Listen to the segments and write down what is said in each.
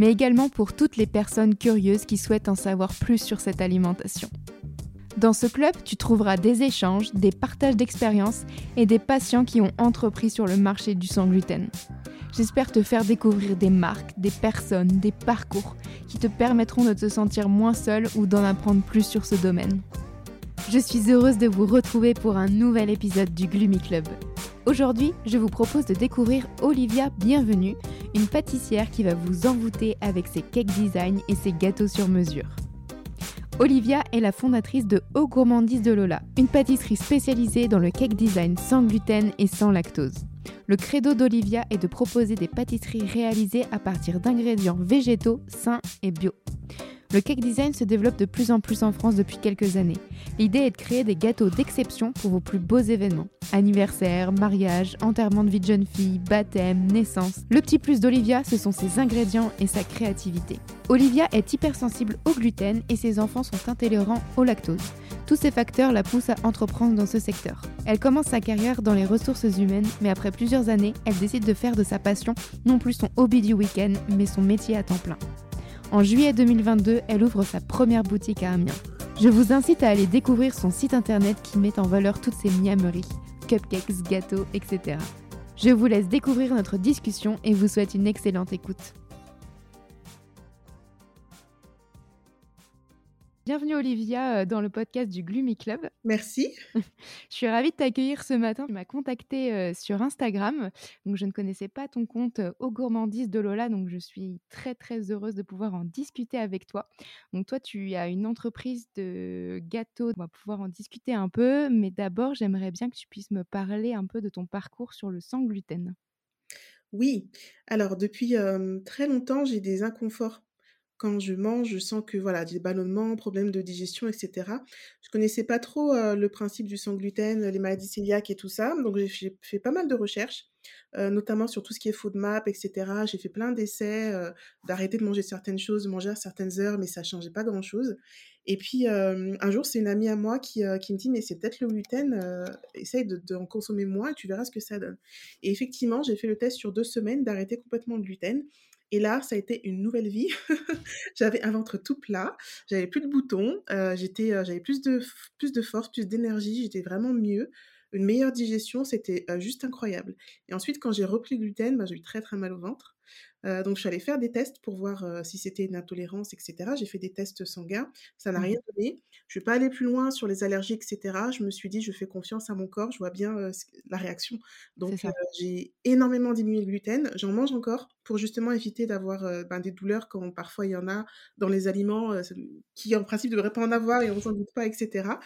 mais également pour toutes les personnes curieuses qui souhaitent en savoir plus sur cette alimentation. Dans ce club, tu trouveras des échanges, des partages d'expériences et des patients qui ont entrepris sur le marché du sans gluten. J'espère te faire découvrir des marques, des personnes, des parcours qui te permettront de te sentir moins seul ou d'en apprendre plus sur ce domaine. Je suis heureuse de vous retrouver pour un nouvel épisode du Gloomy Club. Aujourd'hui, je vous propose de découvrir Olivia Bienvenue, une pâtissière qui va vous envoûter avec ses cake design et ses gâteaux sur mesure. Olivia est la fondatrice de Au Gourmandise de Lola, une pâtisserie spécialisée dans le cake design sans gluten et sans lactose. Le credo d'Olivia est de proposer des pâtisseries réalisées à partir d'ingrédients végétaux, sains et bio. Le cake design se développe de plus en plus en France depuis quelques années. L'idée est de créer des gâteaux d'exception pour vos plus beaux événements. Anniversaire, mariage, enterrement de vie de jeune fille, baptême, naissance. Le petit plus d'Olivia, ce sont ses ingrédients et sa créativité. Olivia est hypersensible au gluten et ses enfants sont intolérants au lactose. Tous ces facteurs la poussent à entreprendre dans ce secteur. Elle commence sa carrière dans les ressources humaines, mais après plusieurs années, elle décide de faire de sa passion non plus son hobby du week-end, mais son métier à temps plein. En juillet 2022, elle ouvre sa première boutique à Amiens. Je vous incite à aller découvrir son site internet qui met en valeur toutes ses miameries, cupcakes, gâteaux, etc. Je vous laisse découvrir notre discussion et vous souhaite une excellente écoute. Bienvenue Olivia euh, dans le podcast du Gloomy Club. Merci. Je suis ravie de t'accueillir ce matin. Tu m'as contacté euh, sur Instagram. Donc je ne connaissais pas ton compte euh, Au Gourmandise de Lola. Donc je suis très très heureuse de pouvoir en discuter avec toi. Donc toi tu as une entreprise de gâteaux. On va pouvoir en discuter un peu. Mais d'abord j'aimerais bien que tu puisses me parler un peu de ton parcours sur le sans gluten. Oui, alors depuis euh, très longtemps, j'ai des inconforts quand je mange, je sens que voilà, des ballonnements, problèmes de digestion, etc. Je connaissais pas trop euh, le principe du sans gluten, les maladies cœliaques et tout ça, donc j'ai fait pas mal de recherches, euh, notamment sur tout ce qui est FODMAP, etc. J'ai fait plein d'essais euh, d'arrêter de manger certaines choses, manger à certaines heures, mais ça changeait pas grand-chose. Et puis un jour, c'est une amie à moi qui, qui me dit mais c'est peut-être le gluten, essaye de, de consommer moins et tu verras ce que ça donne. Et effectivement, j'ai fait le test sur deux semaines d'arrêter complètement le gluten. Et là, ça a été une nouvelle vie. j'avais un ventre tout plat, j'avais plus de boutons, euh, j'étais, euh, j'avais plus de, force, plus d'énergie, j'étais vraiment mieux. Une meilleure digestion, c'était euh, juste incroyable. Et ensuite, quand j'ai repris le gluten, bah, j'ai eu très très mal au ventre. Euh, donc, je suis allée faire des tests pour voir euh, si c'était une intolérance, etc. J'ai fait des tests sanguins. Ça n'a Mmh. rien donné. Je ne vais pas aller plus loin sur les allergies, etc. Je me suis dit, je fais confiance à mon corps. Je vois bien euh, la réaction. Donc, j'ai énormément diminué le gluten. J'en mange encore pour justement éviter d'avoir ben, des douleurs quand parfois il y en a dans les aliments qui, en principe, ne devraient pas en avoir et on s'en doute pas, etc.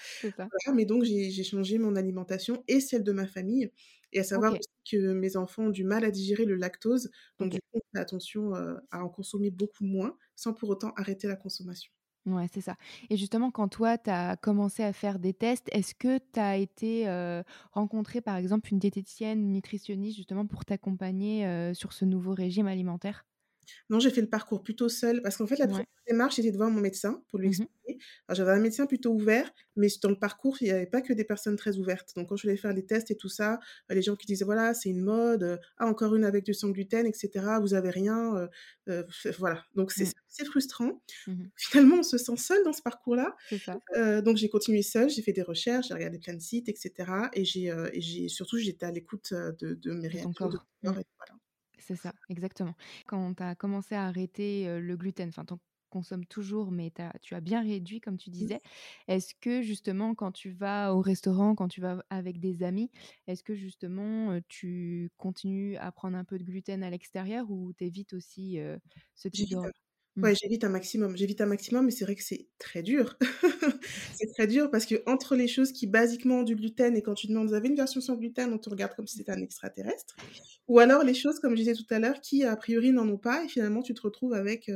Voilà, mais donc j'ai changé mon alimentation et celle de ma famille. Et à savoir aussi que mes enfants ont du mal à digérer le lactose. Donc du coup, on fait attention euh, à en consommer beaucoup moins sans pour autant arrêter la consommation. Ouais, c'est ça. Et justement, quand toi, tu as commencé à faire des tests, est-ce que tu as été euh, rencontrer, par exemple, une diététicienne, une nutritionniste, justement, pour t'accompagner euh, sur ce nouveau régime alimentaire? Non, j'ai fait le parcours plutôt seule parce qu'en fait, la Ouais. première démarche, c'était de voir mon médecin pour lui Mhm. expliquer. J'avais un médecin plutôt ouvert, mais dans le parcours, il n'y avait pas que des personnes très ouvertes. Donc, quand je voulais faire les tests et tout ça, les gens qui disaient, voilà, c'est une mode, euh, ah, encore une avec du sans gluten, etc., vous avez rien, euh, euh, voilà. Donc, c'est Mm. c'est frustrant. Mhm. Finalement, on se sent seul dans ce parcours-là. Donc j'ai continué seule, j'ai fait des recherches, j'ai regardé plein de sites, etc. Et j'ai, surtout j'étais à l'écoute de, de mes réactions, de voilà. C'est ça, exactement. Quand tu as commencé à arrêter le gluten, enfin, tu en consommes toujours, mais t'as- tu as bien réduit, comme tu Mm. disais. Est-ce que, justement, quand tu vas au restaurant, quand tu vas avec des amis, est-ce que, justement, tu continues à prendre un peu de gluten à l'extérieur ou t'évites aussi euh, ce type de? Mmh. Ouais, j'évite un maximum. J'évite un maximum, mais c'est vrai que c'est très dur. C'est très dur parce qu'entre les choses qui basiquement ont du gluten et quand tu demandes: «Vous avez une version sans gluten?» on te regarde comme si c'était un extraterrestre. Ou alors les choses, comme je disais tout à l'heure, qui a priori n'en ont pas et finalement tu te retrouves avec,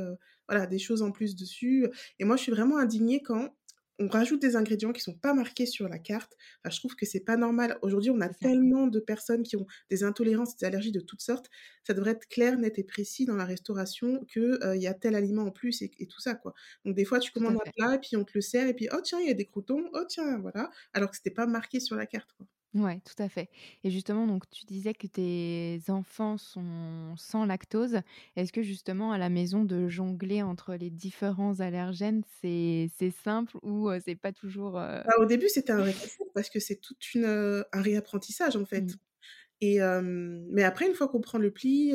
voilà, des choses en plus dessus, et moi je suis vraiment indignée quand on rajoute des ingrédients qui sont pas marqués sur la carte. Enfin, je trouve que c'est pas normal. Aujourd'hui, on a tellement de personnes qui ont des intolérances, des allergies de toutes sortes. Ça devrait être clair, net et précis dans la restauration que, heu, il y a tel aliment en plus et et tout ça, quoi. Donc des fois, tu commandes un plat et puis on te le sert et puis: «Oh tiens, il y a des croûtons. Oh tiens», voilà, alors que c'était pas marqué sur la carte, quoi. Ouais, tout à fait et justement, donc tu disais que tes enfants sont sans lactose. Est-ce que justement à la maison de jongler entre les différents allergènes, c'est c'est simple ou c'est pas toujours, Bah, au début, c'était un vrai parce que c'est toute une, un réapprentissage, en fait Mmh. et mais après une fois qu'on prend le pli,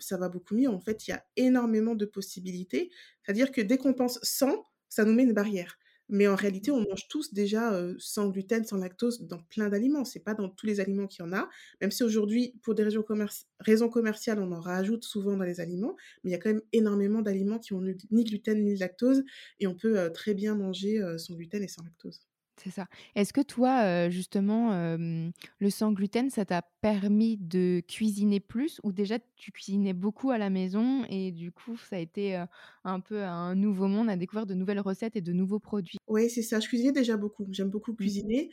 ça va beaucoup mieux. En fait, il y a énormément de possibilités. C'est-à-dire que dès qu'on pense sans, ça nous met une barrière. Mais en réalité, on mange tous déjà, sans gluten, sans lactose dans plein d'aliments. C'est pas dans tous les aliments qu'il y en a, même si aujourd'hui, pour des raisons commerci raisons commerciales, on en rajoute souvent dans les aliments, mais il y a quand même énormément d'aliments qui ont ni gluten ni lactose et on peut, très bien manger, sans gluten et sans lactose. C'est ça. Est-ce que toi, justement, le sans gluten, ça t'a permis de cuisiner plus ou déjà tu cuisinais beaucoup à la maison et du coup ça a été, un peu un nouveau monde à découvrir de nouvelles recettes et de nouveaux produits? Ouais, c'est ça. Je cuisinais déjà beaucoup. J'aime beaucoup Mmh. cuisiner,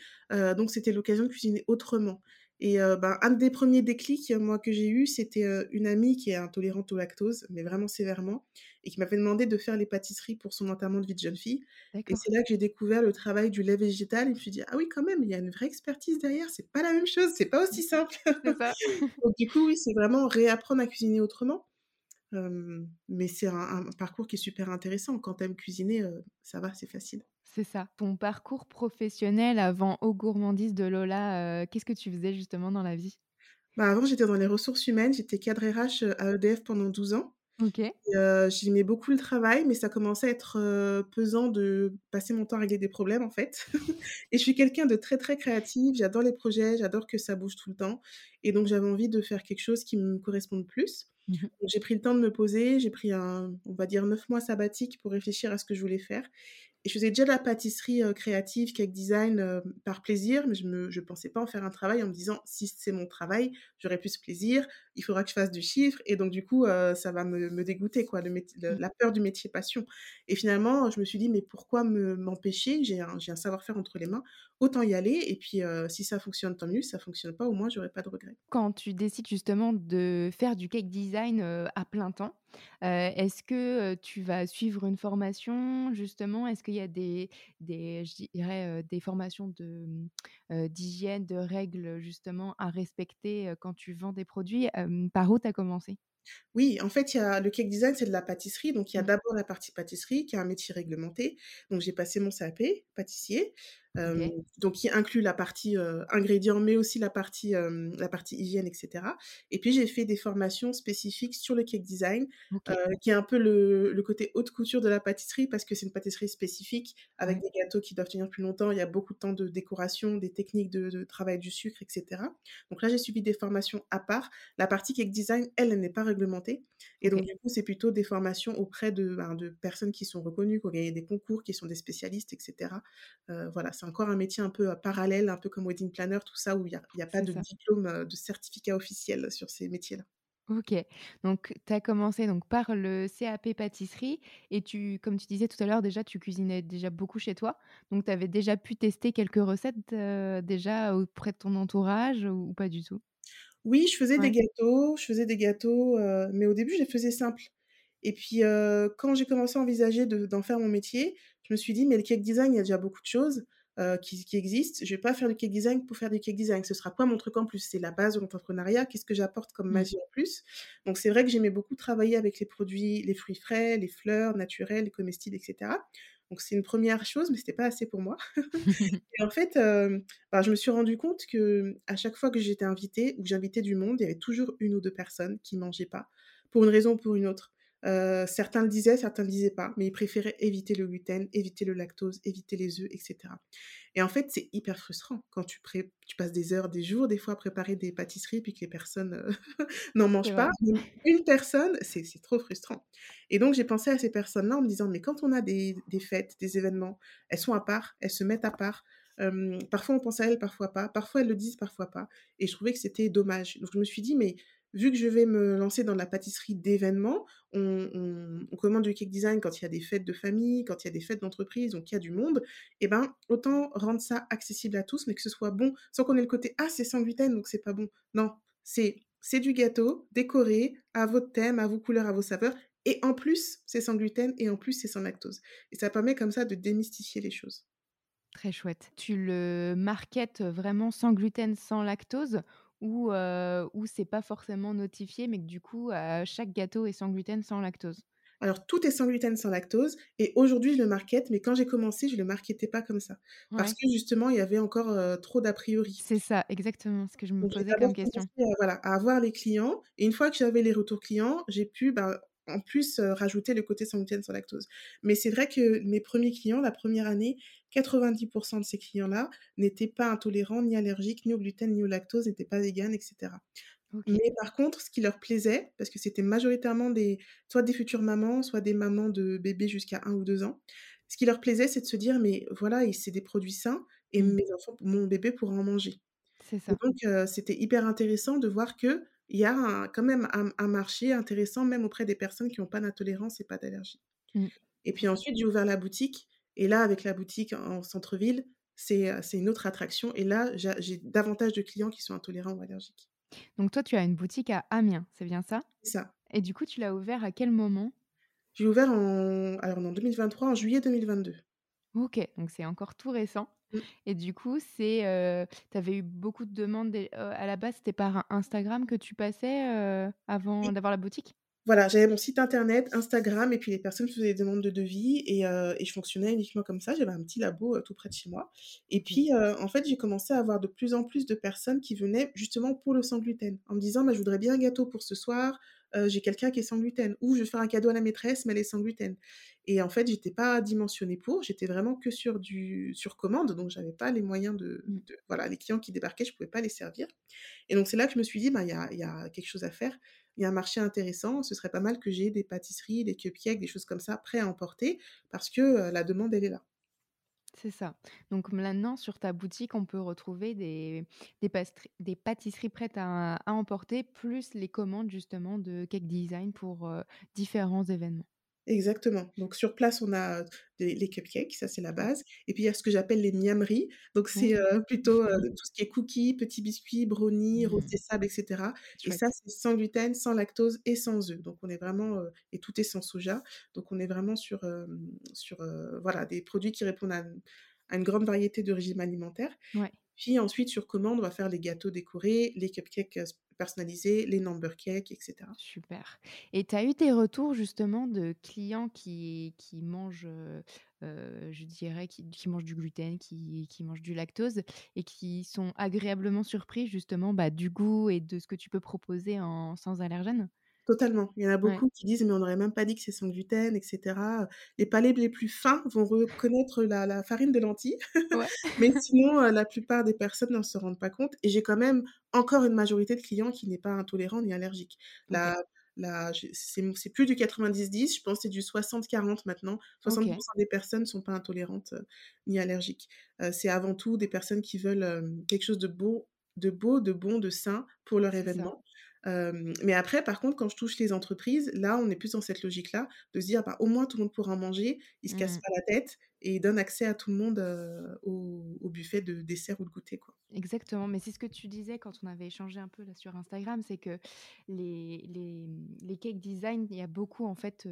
donc c'était l'occasion de cuisiner autrement et ben, un des premiers déclics, moi, que j'ai eu, c'était, une amie qui est intolérante au lactose, mais vraiment sévèrement et qui m'avait demandé de faire les pâtisseries pour son enterrement de vie de jeune fille et c'est là que j'ai découvert le travail du lait végétal et je me suis dit: «Ah oui, quand même, il y a une vraie expertise derrière, c'est pas la même chose, c'est pas aussi simple». c'est ça. Donc du coup, oui, c'est vraiment réapprendre à cuisiner autrement, mais c'est un un parcours qui est super intéressant. Quand tu aimes cuisiner, ça va, c'est facile. C'est ça. Ton parcours professionnel avant Aux Gourmandises de Lola, qu'est-ce que tu faisais justement dans la vie? Bah, avant, j'étais dans les ressources humaines, j'étais cadre RH, à EDF pendant 12 ans OK. heu, j'aimais beaucoup le travail, mais ça commençait à être, heu, pesant de passer mon temps à régler des problèmes, en fait. Et je suis quelqu'un de très, très créative, j'adore les projets, j'adore que ça bouge tout le temps. Et donc j'avais envie de faire quelque chose qui me corresponde plus. Mmh. J'ai pris le temps de me poser, j'ai pris un on va dire 9 mois sabbatique pour réfléchir à ce que je voulais faire et je faisais déjà de la pâtisserie, heu, créative, cake design, heu, par plaisir, mais je je pensais pas en faire un travail en me disant: «Si c'est mon travail, j'aurai plus plaisir, il faudra que je fasse du chiffre et donc du coup, heu, ça va me me dégoûter quoi, le métier le Mmh. la peur du métier passion» et finalement, je me suis dit: «Mais pourquoi me m'empêcher? J'ai un savoir-faire entre les mains, autant y aller et puis, si ça fonctionne, tant mieux, si ça fonctionne pas, au moins j'aurai pas de regrets». Quand tu décides justement de faire du cake design, à plein temps, est-ce que, tu vas suivre une formation justement? Est-ce y a des des je dirais, heu, des formations de, heu, d'hygiène, de règles, justement à respecter, heu, quand tu vends des produits? Par où tu as commencé? Oui, en fait, il y a le cake design, c'est de la pâtisserie, donc il y a Mmh. d'abord la partie pâtisserie qui est un métier réglementé. Donc j'ai passé mon CAP pâtissier, donc qui inclut la partie, ingrédients, mais aussi la partie, la partie hygiène et cetera et puis j'ai fait des formations spécifiques sur le cake design, qui est un peu le le côté haute couture de la pâtisserie parce que c'est une pâtisserie spécifique avec ouais, des gâteaux qui doivent tenir plus longtemps. Il y a beaucoup de temps de décoration, des techniques de de travail du sucre et cetera. Donc là, j'ai suivi des formations à part. La partie cake design, elle, elle n'est pas réglementée et donc du coup, c'est plutôt des formations auprès de, ben, de personnes qui sont reconnues, qui ont gagné des concours, qui sont des spécialistes et cetera. Heu, voilà, c'est encore un métier un peu, heu, parallèle, un peu comme wedding planner, tout ça, où il y a pas de ça. diplôme, heu, de certificat officiel sur ces métiers-là. OK. Donc tu as commencé donc par le CAP pâtisserie et tu comme tu disais tout à l'heure déjà, tu cuisinais déjà beaucoup chez toi. Donc tu avais déjà pu tester quelques recettes, heu, déjà auprès de ton entourage ou ou pas du tout? Oui, je faisais des gâteaux, je faisais des gâteaux, mais au début, je les faisais simples et puis, quand j'ai commencé à envisager de d'en faire mon métier, je me suis dit: «Mais le cake design, il y a déjà beaucoup de choses, heu, qui qui existent. Je vais pas faire du cake design pour faire du cake design. Ce sera quoi mon truc en plus? C'est la base de l'entrepreneuriat. Qu'est-ce que j'apporte comme Mmh. magie en plus?» donc c'est vrai que j'aimais beaucoup travailler avec les produits les fruits frais, les fleurs naturelles, les comestibles et cetera. Donc c'est une première chose, mais c'était pas assez pour moi. Et en fait, hem, bah, je me suis rendu compte que à chaque fois que j'étais invitée ou que j'invitais du monde, il y avait toujours une ou 2 personnes qui mangeaient pas, pour une raison ou pour une autre. Heu, certains le disaient, certains le disaient pas, mais ils préféraient éviter le gluten, éviter le lactose, éviter les œufs et cetera et en fait, c'est hyper frustrant quand tu pré tu passes des heures, des jours, des fois à préparer des pâtisseries puis que les personnes, heu, n'en mangent pas. une personne, c'est trop frustrant et donc j'ai pensé à ces personnes-là en me disant: «Mais quand on a des des fêtes, des événements, elles sont à part, elles se mettent à part». Parfois on pense à elles, parfois pas. Parfois elles le disent, parfois pas et je trouvais que c'était dommage. Donc je me suis dit: «Mais vu que je vais me lancer dans la pâtisserie d'événements, on commande du cake design quand il y a des fêtes de famille, quand il y a des fêtes d'entreprise, donc il y a du monde et ben, autant rendre ça accessible à tous, mais que ce soit bon, sans qu'on ait le côté: «Ah, c'est sans gluten, donc c'est pas bon». Non, c'est c'est du gâteau décoré à votre thème, à vos couleurs, à vos saveurs et en plus, c'est sans gluten et en plus, c'est sans lactose et ça permet comme ça de démystifier les choses. Très chouette. Tu le marketes vraiment sans gluten, sans lactose ou c'est pas forcément notifié, mais que du coup, chaque gâteau est sans gluten, sans lactose? Alors tout est sans gluten, sans lactose et aujourd'hui, je le markete, mais quand j'ai commencé, je le marketais pas comme ça parce que justement, il y avait encore, trop d'a priori. C'est ça, exactement ce que je me Donc posais comme question. à voilà, à avoir les clients et une fois que j'avais les retours clients, j'ai pu, ben, en plus, rajouter le côté sans gluten, sans lactose. Mais c'est vrai que mes premiers clients, la première année, 90% de ces clients-là n'étaient pas intolérants, ni allergiques, ni au gluten, ni au lactose, n'étaient pas véganes et cetera. OK. Mais par contre, ce qui leur plaisait, parce que c'était majoritairement des soit des futures mamans, soit des mamans de bébés jusqu'à 1 ou 2 ans. Ce qui leur plaisait, c'est de se dire: «Mais voilà c'est des produits sains et Mmh. mes enfants mon bébé pourra en manger» C'est et ça. donc heu, c'était hyper intéressant de voir qu'il y a un quand même un un marché intéressant, même auprès des personnes qui ont pas d'intolérance et pas d'allergie Mmh. et puis ensuite, j'ai ouvert la boutique et là, avec la boutique en centre-ville, c'est, une autre attraction et là, j'a j'ai davantage de clients qui sont intolérants ou allergiques. Donc toi, tu as une boutique à Amiens, c'est bien ça? C'est ça. Et du coup, tu l'as ouvert à quel moment? J'ai ouvert en alors en 2023, en juillet 2022. OK, donc c'est encore tout récent Mmh. et du coup, c'est, heu, tu avais eu beaucoup de demandes des à la base, c'était par Instagram que tu passais, avant d'avoir la boutique? Voilà, j'avais mon site internet, Instagram et puis les personnes faisaient des demandes de devis et et je fonctionnais uniquement comme ça. J'avais un petit labo, heu, tout près de chez moi et OK. puis, heu, en fait, j'ai commencé à avoir de plus en plus de personnes qui venaient justement pour le sans gluten, en me disant: «Bah, je voudrais bien un gâteau pour ce soir, j'ai quelqu'un qui est sans gluten» ou «Je veux faire un cadeau à la maîtresse, mais elle est sans gluten» et en fait, j'étais pas dimensionnée pour, j'étais vraiment que sur du sur commande, donc j'avais pas les moyens de Mmh. de voilà, les clients qui débarquaient, je pouvais pas les servir et donc c'est là que je me suis dit: «Bah, il y a il y a quelque chose à faire, il y a un marché intéressant, ce serait pas mal que j'ai des pâtisseries, des cupcakes, des choses comme ça prêts à emporter parce que, la demande, elle est là». C'est ça. Donc maintenant, sur ta boutique, on peut retrouver des pâtisseries prêtes à emporter, plus les commandes justement de cake design pour, différents événements. Exactement. Donc sur place, on a, des les cupcakes, ça c'est la Ouais. base et puis il y a ce que j'appelle les miameries. Donc c'est, plutôt, tout ce qui est cookies, petits biscuits, brownies, rosés Mmh. sables et cetera et ça, c'est sans gluten, sans lactose et sans œufs. Donc on est vraiment, et tout est sans soja. Donc on est vraiment sur, sur, voilà, des produits qui répondent à une à une grande variété de régimes alimentaires. Ouais. Puis ensuite, sur commande, on va faire les gâteaux décorés, les cupcakes, personnalisés, les number cakes et cetera. Super et tu as eu des retours justement de clients qui qui mangent, heu heu, je dirais qui qui mangent du gluten, qui qui mangent du lactose et qui sont agréablement surpris justement, bah, du goût et de ce que tu peux proposer en sans allergènes? Totalement. Il y en a Ouais. beaucoup qui disent: «Mais on n'aurait même pas dit que c'est sans gluten» et cetera, heu. Les palais les plus fins vont reconnaître la la farine de lentilles, Ouais. mais sinon, la plupart des personnes ne se rendent pas compte et j'ai quand même encore une majorité de clients qui n'est pas intolérant ni allergique. OK. La la j'ai c'est plus du 90-10, je pense c'est du 60-40 maintenant. 60 OK. des personnes sont pas intolérantes, ni allergiques. C'est avant tout des personnes qui veulent, quelque chose de beau de beau, de bon, de sain pour leur ça. Mais après par contre, quand je touche les entreprises, là, on est plus dans cette logique-là, de se dire: «Bah, au moins tout le monde pourra en manger, ils se cassent Mmh. pas la tête» et ils donnent accès à tout le monde, au au buffet de dessert ou de goûter, quoi. Exactement, mais c'est ce que tu disais quand on avait échangé un peu là sur Instagram, c'est que les les, les cake design, il y a beaucoup en fait,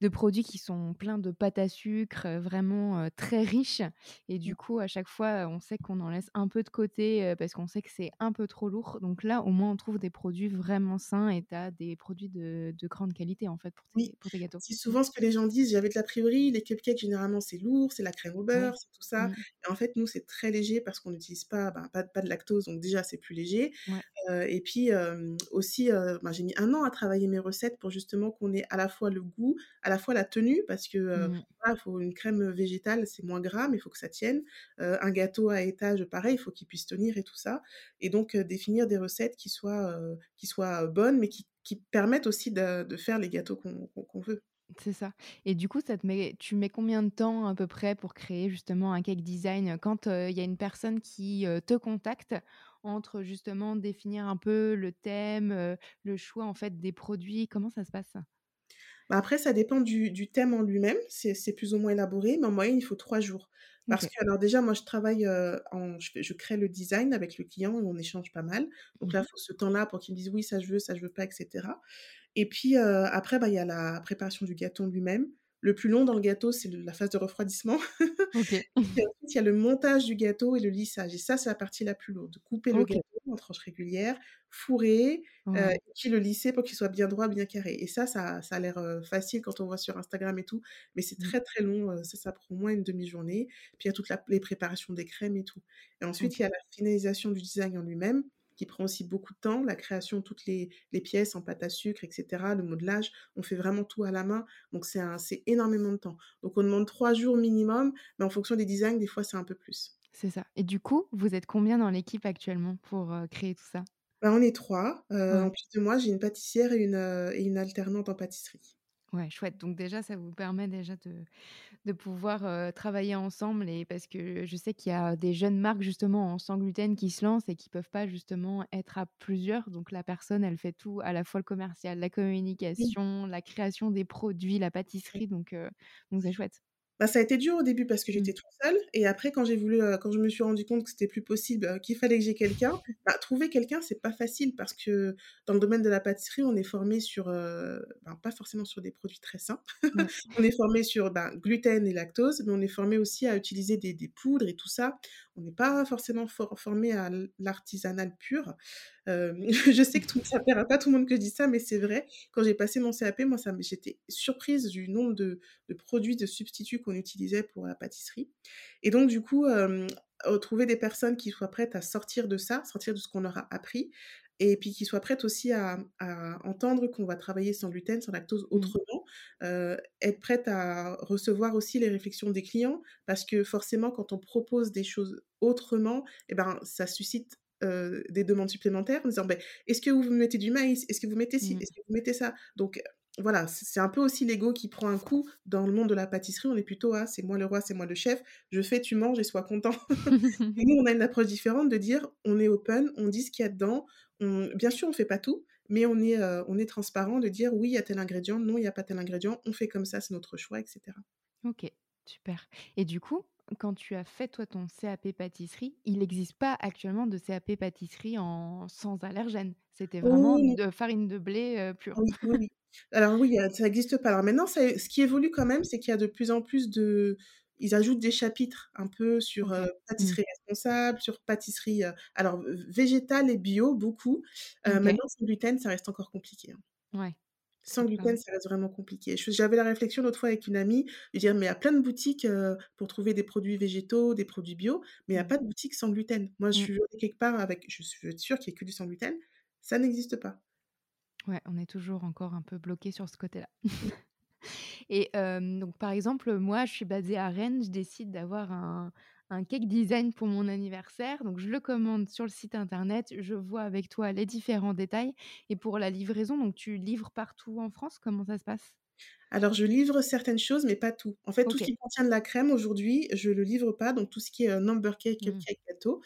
de produits qui sont pleins de pâte à sucre, vraiment, très riches et Mmh. du coup, à chaque fois, on sait qu'on en laisse un peu de côté, parce qu'on sait que c'est un peu trop lourd. Donc là, au moins, on trouve des produits vraiment sains et tu as des produits de de grande qualité en fait pour Oui, tes pour tes gâteaux. c'est Mmh. souvent ce que les gens disent: «J'avais de l'a priori, les cupcakes généralement c'est lourd, c'est la crème au beurre, c'est tout ça Mmh. et en fait, nous, c'est très léger parce qu'on n'utilise pas, ben, pas pas de lactose, donc déjà, c'est plus léger, et puis, aussi, ben, j'ai mis un an à travailler mes recettes pour justement qu'on ait à la fois le goût, à la fois la tenue parce que, heu, Mmh. voilà, faut une crème, végétale, c'est moins gras, mais il faut que ça tienne. Heu, un gâteau à étage, pareil, il faut qu'il puisse tenir et tout ça et donc heu, définir des recettes qui soient, heu, qui soient, bonnes, mais qui qui permettent aussi de de faire les gâteaux qu'on veut. C'est ça et du coup, ça te met tu mets combien de temps à peu près pour créer justement un cake design? Quand, il y a une personne qui, te contacte, entre justement définir un peu le thème, le choix en fait des produits, comment ça se passe? Bah, après ça dépend du du thème en lui-même, c'est plus ou moins élaboré, mais en moyenne, il faut 3 jours. Parce que alors déjà, moi je travaille, en je crée le design avec le client et on échange pas mal. Donc là, Mmh il faut ce temps-là pour qu'il me dise: «Oui, ça je veux, ça je veux pas» et cetera et puis, après, bah, il y a la préparation du gâteau lui-même. Le plus long dans le gâteau, c'est la phase de refroidissement OK. et ensuite il y a le montage du gâteau et le lissage et ça, c'est la partie la plus lourde. Couper le gâteau en tranches régulières, fourrer, et puis le lisser pour qu'il soit bien droit, bien carré et ça, ça ça a l'air, heu, facile quand on voit sur Instagram et tout, mais c'est Mmh. très, très long, heu, ça, ça prend au moins une demi-journée. Puis il y a toute la les préparations des crèmes et tout et ensuite il y a la finalisation du design en lui-même qui prend aussi beaucoup de temps, la création de toutes les les pièces en pâte à sucre et cetera, le modelage. On fait vraiment tout à la main, donc c'est un c'est énormément de temps. Donc on demande 3 jours minimum, mais en fonction des designs, des fois, c'est un peu plus. C'est ça et du coup, vous êtes combien dans l'équipe actuellement pour, heu, créer tout ça? Bah, on est 3, heu, en plus de moi, j'ai une pâtissière et une, heu et une alternante en pâtisserie. Ouais, chouette, donc déjà ça vous permet déjà de de pouvoir, travailler ensemble et parce que je sais qu'il y a des jeunes marques justement en sans gluten qui se lancent et qui peuvent pas justement être à plusieurs, donc la personne, elle fait tout, à la fois le commercial, la Oui. communication, la création des produits, la pâtisserie, donc donc c'est chouette. Bah, ça a été dur au début parce que Mmh. j'étais toute seule et après quand j'ai voulu, quand je me suis rendu compte que c'était plus possible, qu'il fallait que j'ai quelqu'un, bah, trouver quelqu'un, c'est pas facile parce que dans le domaine de la pâtisserie, on est formé sur, ben, pas forcément sur des produits très sains. On est formé sur, ben, gluten et lactose, mais on est formé aussi à utiliser des des poudres et tout ça. On n'est pas forcément for formé à l'artisanal pur. Hem, je sais que tout ça plaira pas tout le monde que je dis ça, mais c'est vrai. Quand j'ai passé mon CAP, moi, ça j'étais surprise du nombre de de produits, de substituts qu'on utilisait pour la pâtisserie et donc du coup, hem, heu, trouver des personnes qui soient prêtes à sortir de ça, sortir de ce qu'on leur a appris et puis qui soient prêtes aussi à à entendre qu'on va travailler sans gluten, sans lactose Mmh. autrement, être prête à recevoir aussi les réflexions des clients parce que forcément quand on propose des choses autrement et ben, ça suscite, heu, des demandes supplémentaires en disant: «Beh, est-ce que vous me mettez du maïs? Est-ce que vous mettez ci? Mmh. Est-ce que vous mettez ça?» donc voilà, c'est un peu aussi l'ego qui prend un coup dans le monde de la pâtisserie. On est plutôt à: «C'est moi le roi, c'est moi le chef, je fais, tu manges et sois content». Et nous, on a une approche différente de dire: «On est open, on dit ce qu'il y a dedans, on bien sûr, on fait pas tout, mais on est, heu, on est transparent de dire: "Oui, il y a tel ingrédient, non, il y a pas tel ingrédient, on fait comme ça, c'est notre choix" et cetera». OK, super et du coup, quand tu as fait toi ton CAP pâtisserie, il existe pas actuellement de CAP pâtisserie en sans allergènes? C'était vraiment Oh non! de farine de blé, heu, pure? Oui, oui, oui. Alors oui, ça existe pas. Alors maintenant, ça ce qui évolue quand même, c'est qu'il y a de plus en plus de ils ajoutent des chapitres un peu sur. Mmh. pâtisserie responsable, sur pâtisserie, alors végétale et bio, beaucoup. Heu, OK. maintenant sans gluten, ça reste encore compliqué, hein. Ouais, Sans gluten, ça reste vraiment compliqué. J'avais la réflexion l'autre fois avec une amie, de dire: «Mais il y a plein de boutiques, pour trouver des produits végétaux, des produits bio, mais il y a mmh. pas de boutique sans gluten». Moi, je Mmh. suis allée quelque part avec je suis sûre qu'il y ait que du sans gluten, ça n'existe pas. Ouais, on est toujours encore un peu bloqué sur ce côté-là. Et donc par exemple, moi, je suis basée à Rennes, je décide d'avoir un un cake design pour mon anniversaire, donc je le commande sur le site internet, je vois avec toi les différents détails et pour la livraison, donc tu livres partout en France? Comment ça se passe? Alors je livre certaines choses, mais pas tout. En fait, tout ce qui contient de la crème aujourd'hui, je le livre pas, donc tout ce qui est, heu, number cake, Mmh. cupcake, gâteau,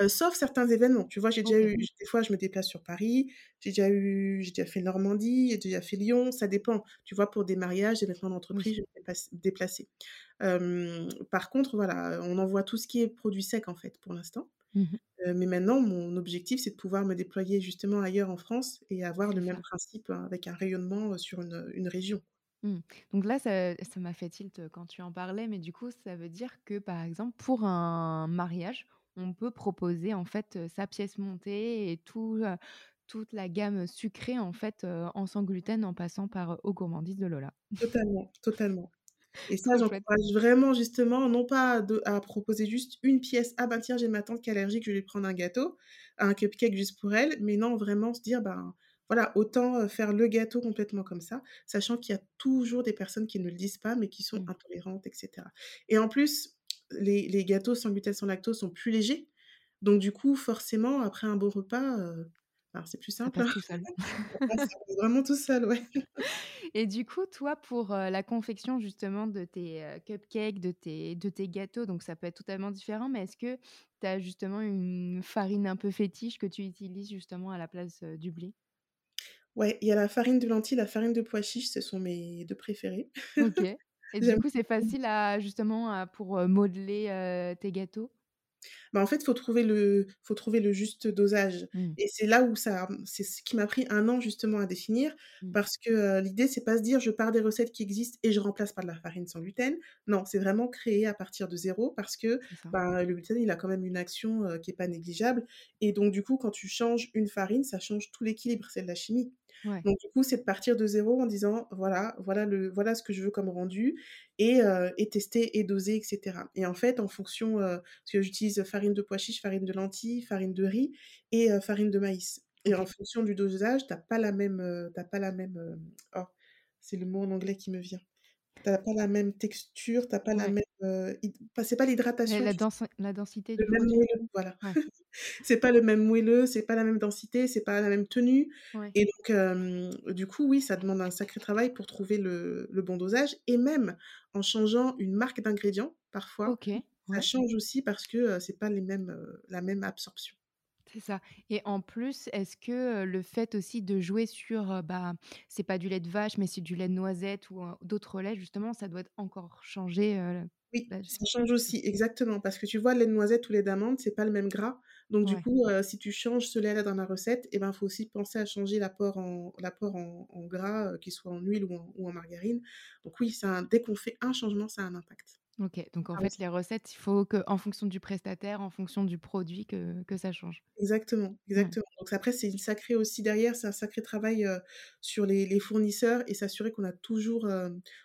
heu, sauf certains événements. Tu vois, j'ai déjà eu des fois, je me déplace sur Paris, j'ai déjà eu j'ai déjà fait Normandie, j'ai déjà fait Lyon, ça dépend. Tu vois, pour des mariages, des événements Oui. d'entreprise, je vais me déplace déplacer. Par contre, voilà, on envoie tout ce qui est produit sec, en fait, pour l'instant. Mmh mh. Heu, mais maintenant, mon objectif, c'est de pouvoir me déployer justement ailleurs en France et avoir le même principe, heu, avec un rayonnement, sur une, une région. Mmh. Donc là, ça m'a fait tilt, quand tu en parlais, mais du coup, ça veut dire que, par exemple, pour un mariage, on peut proposer, en fait, sa pièce montée et tout, toute la gamme sucrée, en fait, en sans gluten en passant par, heu, Aux Gourmandises de Lola. Totalement, totalement. Et ça, j'encourage vraiment justement, non pas de à proposer juste une pièce: «Ah ben tiens, j'ai ma tante qui est allergique, je vais lui prendre un gâteau, un cupcake juste pour elle», mais non, vraiment se dire: «Ben, voilà, autant, faire le gâteau complètement comme ça», sachant qu'il y a toujours des personnes qui ne le disent pas, mais qui sont Mmh. intolérantes et cetera. Et en plus, les les gâteaux sans gluten, sans lactose sont plus légers, donc du coup, forcément, après un bon repas, ben, c'est plus Ça simple, hein. tout seul. Ça passe vraiment tout seul, ouais. Et du coup, toi, pour, la confection justement de tes, cupcakes, de tes de tes gâteaux, donc ça peut être totalement différent, mais est-ce que tu as justement une farine un peu fétiche que tu utilises justement à la place, du blé? Ouais, il y a la farine de lentilles, la farine de pois chiches, ce sont mes 2 préférées. OK. Et du coup, c'est facile à justement à pour, modeler, tes gâteaux? Bah, en fait, faut trouver le faut trouver le juste dosage Mmh. et c'est là où ça, c'est ce qui m'a pris 1 an justement à définir Mmh. parce que, l'idée c'est pas se dire: «Je pars des recettes qui existent et je remplace par de la farine sans gluten». Non, c'est vraiment créer à partir de 0 parce que, ben, le gluten, il a quand même une action, qui est pas négligeable et donc du coup, quand tu changes une farine, ça change tout l'équilibre, c'est de la chimie. Ouais. Donc du coup, c'est de partir de 0 en disant: «Voilà, voilà le voilà ce que je veux comme rendu» et heu et tester et doser et cetera. Et en fait, en fonction, heu, parce que j'utilise farine de pois chiches, farine de lentilles, farine de riz et heu, farine de maïs et en fonction du dosage, tu as pas la même, heu, tu as pas la même, oh, c'est le mot en anglais qui me vient. Tu as pas la même texture, tu as pas la même, c'est pas l'hydratation, la la densité Le du même moelleux, voilà. Ouais. C'est pas le même moelleux, c'est pas la même densité, c'est pas la même tenue Ouais. et donc du coup, oui, ça demande un sacré travail pour trouver le le bon dosage et même en changeant une marque d'ingrédients, parfois, OK, ça change aussi parce que, heu, c'est pas les mêmes, la même absorption. C'est ça. Et en plus, est-ce que, le fait aussi de jouer sur, bah, c'est pas du lait de vache, mais c'est du lait de noisette ou, d'autres laits justement, ça doit être encore changer, heu, Oui, ça change aussi, exactement, parce que tu vois, lait de noisette ou lait d'amande, c'est pas le même gras, donc du coup, si tu changes ce lait-là dans la recette et ben, faut aussi penser à changer l'apport en l'apport en en gras, qu'il soit en huile ou en ou en margarine, donc oui, ça dès qu'on fait un changement, ça a un impact. OK, donc en Ah oui, fait, les recettes, il faut qu'en fonction du prestataire, en fonction du produit que que ça change. Exactement, Ouais. exactement. Donc après, c'est une sacrée aussi derrière, c'est un sacré travail, sur les les fournisseurs et s'assurer qu'on a toujours,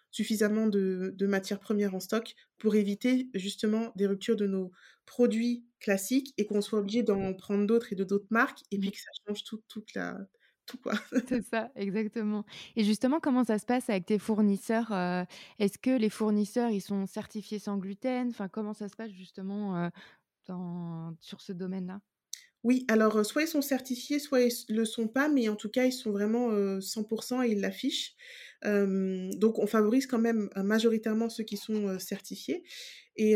suffisamment de de matières premières en stock pour éviter justement des ruptures de nos produits classiques et qu'on soit obligé d'en prendre d'autres et de d'autres marques et puis que ça change toute toute la tout quoi. C'est ça, exactement et justement, comment ça se passe avec tes fournisseurs? Heu, est-ce que les fournisseurs, ils sont certifiés sans gluten? Enfin, comment ça se passe justement, dans sur ce domaine-là? Oui, alors, heu, soit ils sont certifiés, soit ils s le sont pas, mais en tout cas, ils sont vraiment, heu, 100% et ils l'affichent. Hem, donc on favorise quand même, heu, majoritairement ceux qui sont, heu, certifiés et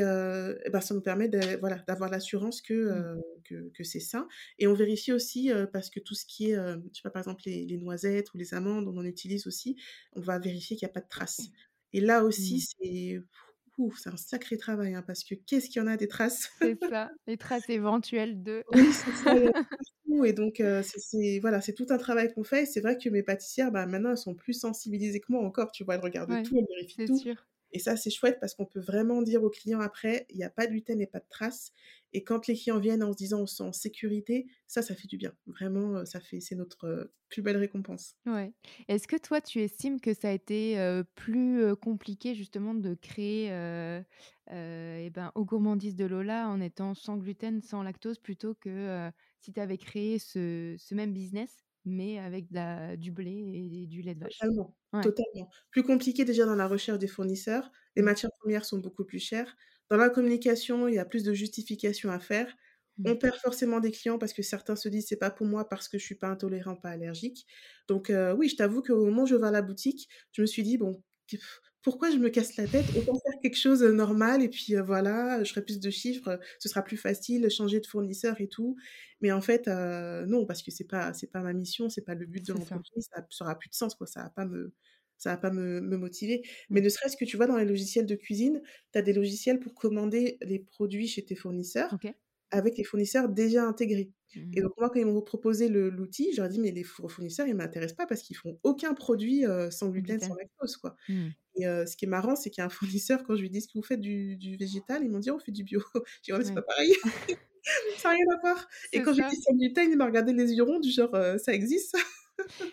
bah, ça nous permet de voilà, d'avoir l'assurance que, Mmh. que que c'est sain et on vérifie aussi, parce que tout ce qui est, je sais pas, par exemple, les les noisettes ou les amandes, on en utilise aussi, on va vérifier qu'il y a pas de traces et là aussi, Mmh. c'est ouf, c'est un sacré travail, hein, parce que qu'est-ce qu'il y en a des traces! C'est ça, les traces éventuelles de Oui, c'est ça, et donc c'est voilà, c'est tout un travail qu'on fait c'est vrai que mes pâtissières, bah, maintenant, elles sont plus sensibilisées que moi encore, tu vois? Elles regardent Ouais, tout, elles vérifient tout sûr. et ça, c'est chouette parce qu'on peut vraiment dire aux clients après: «Il y a pas de gluten et pas de traces» et quand les clients viennent en se disant: «On se sent en sécurité», ça, ça fait du bien. Vraiment, ça fait c'est notre, plus belle récompense. Ouais. Est-ce que toi, tu estimes que ça a été, plus, compliqué justement de créer, et ben, Aux Gourmandises de Lola en étant sans gluten, sans lactose plutôt que, si tu avais créé ce ce même business, mais avec la du blé et du lait de vache? Totalement, Ouais. totalement. Plus compliqué déjà dans la recherche des fournisseurs, les Mmh. matières premières sont beaucoup plus chères. Dans la communication, il y a plus de justification à faire. Mmh. On perd forcément des clients parce que certains se disent: «C'est pas pour moi parce que je suis pas intolérant, pas allergique». Donc oui, je t'avoue qu'au moment où j'ai ouvert la boutique, je me suis dit: «Bon, pff, pourquoi je me casse la tête? Autant faire quelque chose, heu, normal et puis, voilà, je ferai plus de chiffres, ce sera plus facile, changer de fournisseur et tout». Mais en fait, non, parce que c'est pas c'est pas ma mission, c'est pas le but de l'entreprise, ça aura plus de sens, quoi, ça va pas me ça va pas me me motiver. Mais Mmh. ne serait-ce que, tu vois, dans les logiciels de cuisine, tu as des logiciels pour commander les produits chez tes fournisseurs, avec les fournisseurs déjà intégrés. Et Mmh. donc moi, quand ils m'ont proposé l'outil, je leur ai dit: «Mais les four fournisseurs, ils m'intéressent pas parce qu'ils font aucun produit, sans gluten, sans lactose, quoi». Mmh. Et heu, ce qui est marrant, c'est qu'il y a un fournisseur, quand je lui dis: «Est-ce que vous faites du du végétal?» ils m'ont dit: «On fait du bio». J'ai dit: «Ouais, mais c'est pas pareil, ça a rien à voir». Et C'est quand je lui ça. dit: «Sans gluten», il m'a regardé les yeux ronds du genre, heu: «Ça existe ça?»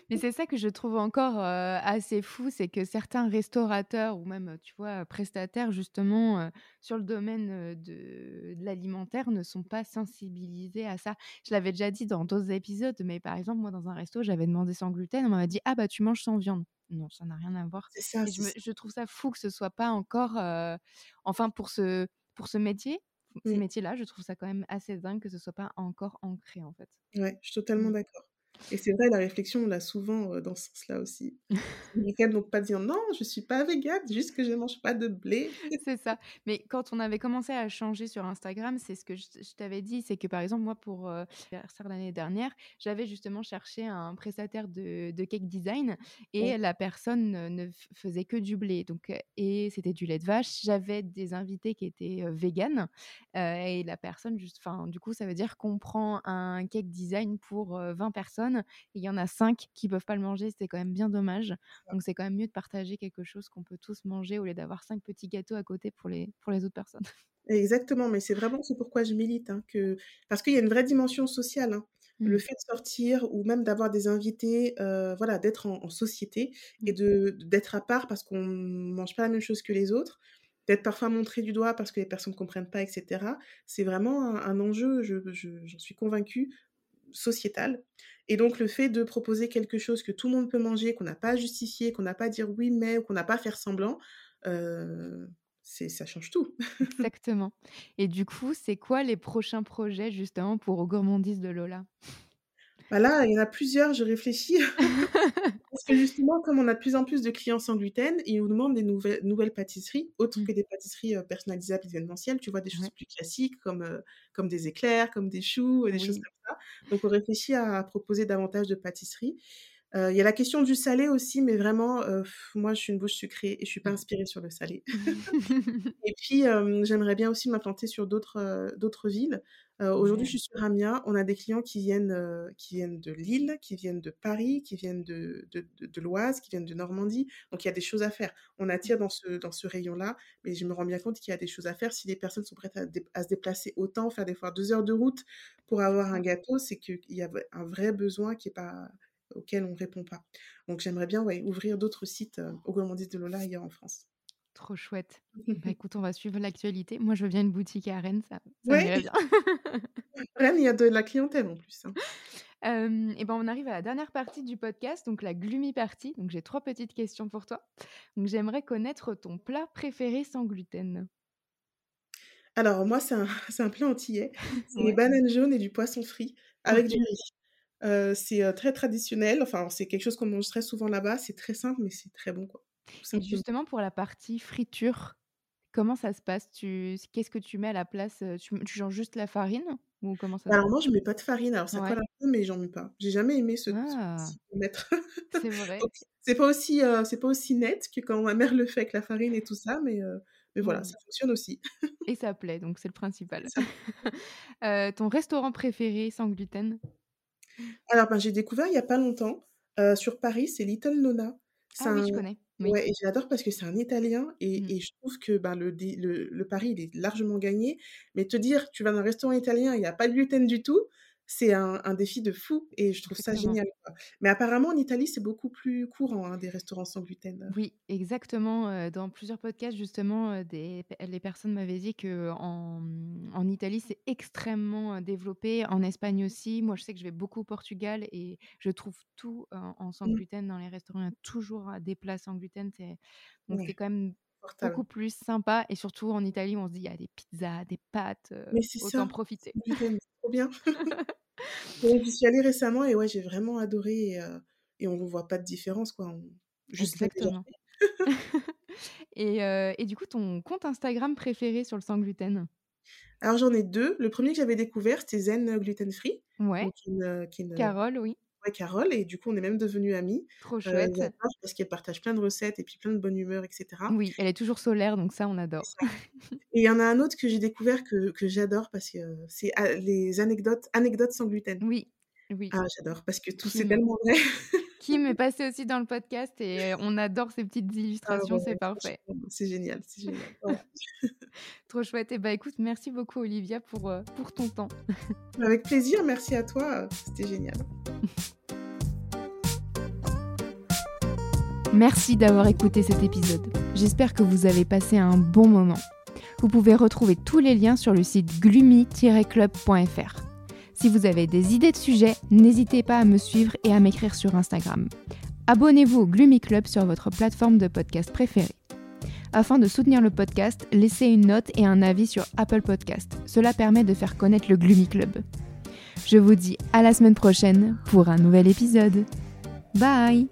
Mais c'est ça que je trouve encore euh, assez fou, c'est que certains restaurateurs ou même, tu vois, prestataires, justement, euh, sur le domaine euh, de, de l'alimentaire, ne sont pas sensibilisés à ça. Je l'avais déjà dit dans d'autres épisodes, mais par exemple, moi, dans un resto, j'avais demandé sans gluten, on m'a dit, ah bah tu manges sans viande. Non, ça n'a rien à voir. Ça, Et je, me- trouve ça fou que ce soit pas encore, euh, enfin, pour ce, pour ce métier, ces Mmh. métiers-là, je trouve ça quand même assez dingue que ce soit pas encore ancré, en fait. Ouais, je suis totalement Mm. d'accord. Et c'est vrai, la réflexion, on l'a souvent euh, dans ce sens-là aussi. Les véganes n'ont pas dire non, je suis pas végane, juste que je ne mange pas de blé. C'est ça. Mais quand on avait commencé à changer sur Instagram, c'est ce que je, je t'avais dit, c'est que par exemple, moi, pour euh, l'anniversaire l'année dernière, j'avais justement cherché un prestataire de, de cake design et Ouais. la personne ne faisait que du blé. Donc, euh, et c'était du lait de vache. J'avais des invités qui étaient euh, véganes et la personne, juste, enfin, du coup, ça veut dire qu'on prend un cake design pour euh, 20 personnes et il y en a 5 qui peuvent pas le manger. C'était quand même bien dommage. Donc, c'est quand même mieux de partager quelque chose qu'on peut tous manger au lieu d'avoir cinq petits gâteaux à côté pour les, pour les autres personnes. Exactement, mais c'est vraiment ce pourquoi je milite, hein, que... parce qu'il y a une vraie dimension sociale. hein. Le Mm. fait de sortir ou même d'avoir des invités, euh, voilà, d'être en, en société et Mm. de d'être à part parce qu'on mange pas la même chose que les autres, d'être parfois montré du doigt parce que les personnes ne comprennent pas, etc. C'est vraiment un, un enjeu, je, je- j'en suis convaincue, sociétal. Et donc le fait de proposer quelque chose que tout le monde peut manger, qu'on n'a pas à justifier, qu'on n'a pas à dire oui mais, qu'on n'a pas à faire semblant, euh, ça change tout. Exactement. Et du coup, c'est quoi les prochains projets justement pour aux gourmandises de Lola? Bah là, il y en a plusieurs, je réfléchis. Parce que justement, comme on a de plus en plus de clients sans gluten, ils nous demandent des nouvelles, nouvelles pâtisseries, autres Mm. que des pâtisseries euh, personnalisables événementielles, tu vois, des choses Ouais. plus classiques comme, euh, comme des éclairs, comme des choux, des choses comme ça. Donc on réfléchit à proposer davantage de pâtisseries. Euh, Il y a la question du salé aussi, mais vraiment, euh, moi je suis une bouche sucrée et je suis pas inspirée sur le salé. Et puis, euh, j'aimerais bien aussi m'implanter sur d'autres villes. Euh, Aujourd'hui, je suis sur Amiens. On a des clients qui viennent, euh, qui viennent de Lille, qui viennent de Paris, qui viennent de, de, de, de l'Oise, qui viennent de Normandie. Donc, il y a des choses à faire. On attire dans ce, dans ce rayon-là, mais je me rends bien compte qu'il y a des choses à faire. Si les personnes sont prêtes à, se déplacer autant, faire des fois deux heures de route pour avoir un gâteau, c'est qu'il y a un vrai besoin qui est pas auquel on répond pas. Donc, j'aimerais bien ouais, ouvrir d'autres sites euh, aux gourmandises de Lola ailleurs en France. Trop chouette. Bah écoute, on va suivre l'actualité. Moi, je veux bien une boutique à Rennes, ça, ça Ouais. m'irait bien. Rennes, il y a de la clientèle en plus. hein. Euh, et ben on arrive à la dernière partie du podcast, donc la gloomy party. Donc j'ai trois petites questions pour toi. Donc j'aimerais connaître ton plat préféré sans gluten. Alors moi, c'est un, c'est un plat antillais. C'est Ouais. les bananes jaunes et du poisson frit avec du riz. Euh, c'est très traditionnel. Enfin, c'est quelque chose qu'on mange très souvent là-bas. C'est très simple, mais c'est très bon, quoi. Et justement pour la partie friture, comment ça se passe? Tu qu'est-ce que tu mets à la place Tu, tu changes juste la farine ou comment ça Alors moi, je mets pas de farine. Alors ça Ouais. colle un peu, mais j'en mets pas. J'ai jamais aimé ce, ce Ah, de mettre. c'est vrai. C'est pas aussi, euh, c'est pas aussi net que quand ma mère le fait avec la farine et tout ça, mais, euh, mais voilà, Mm. ça fonctionne aussi. Et ça plaît, donc c'est le principal. Euh, ton restaurant préféré sans gluten? Alors, ben, j'ai découvert il y a pas longtemps euh, sur Paris, c'est Little Nona. Ah oui, je connais. Oui. Ouais, et j'adore parce que c'est un Italien et, Mm. et je trouve que ben, le, le pari, il est largement gagné. Mais te dire, tu vas dans un restaurant italien, il n'y a pas de gluten du tout, c'est un, un défi de fou et je trouve ça génial. Mais apparemment, en Italie, c'est beaucoup plus courant, hein, des restaurants sans gluten. Oui, exactement. Dans plusieurs podcasts, justement, des, les personnes m'avaient dit que en, en Italie, c'est extrêmement développé. En Espagne aussi. Moi, je sais que je vais beaucoup au Portugal et je trouve tout en sans Mm. gluten dans les restaurants. Il y a toujours des plats sans gluten. c'est- Donc, c'est quand même. Beaucoup plus sympa. Et surtout, en Italie, on se dit, il y a des pizzas, des pâtes. euh, Mais autant ça, profiter. c'est trop bien. Donc, j'y suis allée récemment et ouais, j'ai vraiment adoré et, euh, et on ne voit pas de différence, quoi. On- Juste Exactement. et, euh, et du coup, ton compte Instagram préféré sur le sans gluten? Alors j'en ai deux. Le premier que j'avais découvert, c'était Zen Gluten Free. Ouais. Une, qui est une Carole, oui. Carole, et du coup on est même devenus amis. Trop Euh, chouette. parce qu'elle partage plein de recettes et puis plein de bonne humeur, etc. Oui, elle est toujours solaire, donc ça, on adore. ça. Et il y en a un autre que j'ai découvert que, que j'adore parce que euh, c'est ah, les anecdotes, anecdotes sans gluten. Oui, oui. Ah, j'adore parce que tout c'est tellement vrai. Kim est passé aussi dans le podcast et euh, on adore ces petites Ah illustrations, ouais, c'est parfait. c'est génial, c'est génial. Trop chouette. Et bah écoute, merci beaucoup Olivia pour, euh, pour ton temps. Avec plaisir, merci à toi, euh, c'était génial. Merci d'avoir écouté cet épisode. J'espère que vous avez passé un bon moment. Vous pouvez retrouver tous les liens sur le site gloomy-club.fr. Si vous avez des idées de sujets, n'hésitez pas à me suivre et à m'écrire sur Instagram. Abonnez-vous au Gloomy Club sur votre plateforme de podcast préférée. Afin de soutenir le podcast, laissez une note et un avis sur Apple Podcast. Cela permet de faire connaître le Gloomy Club. Je vous dis à la semaine prochaine pour un nouvel épisode. Bye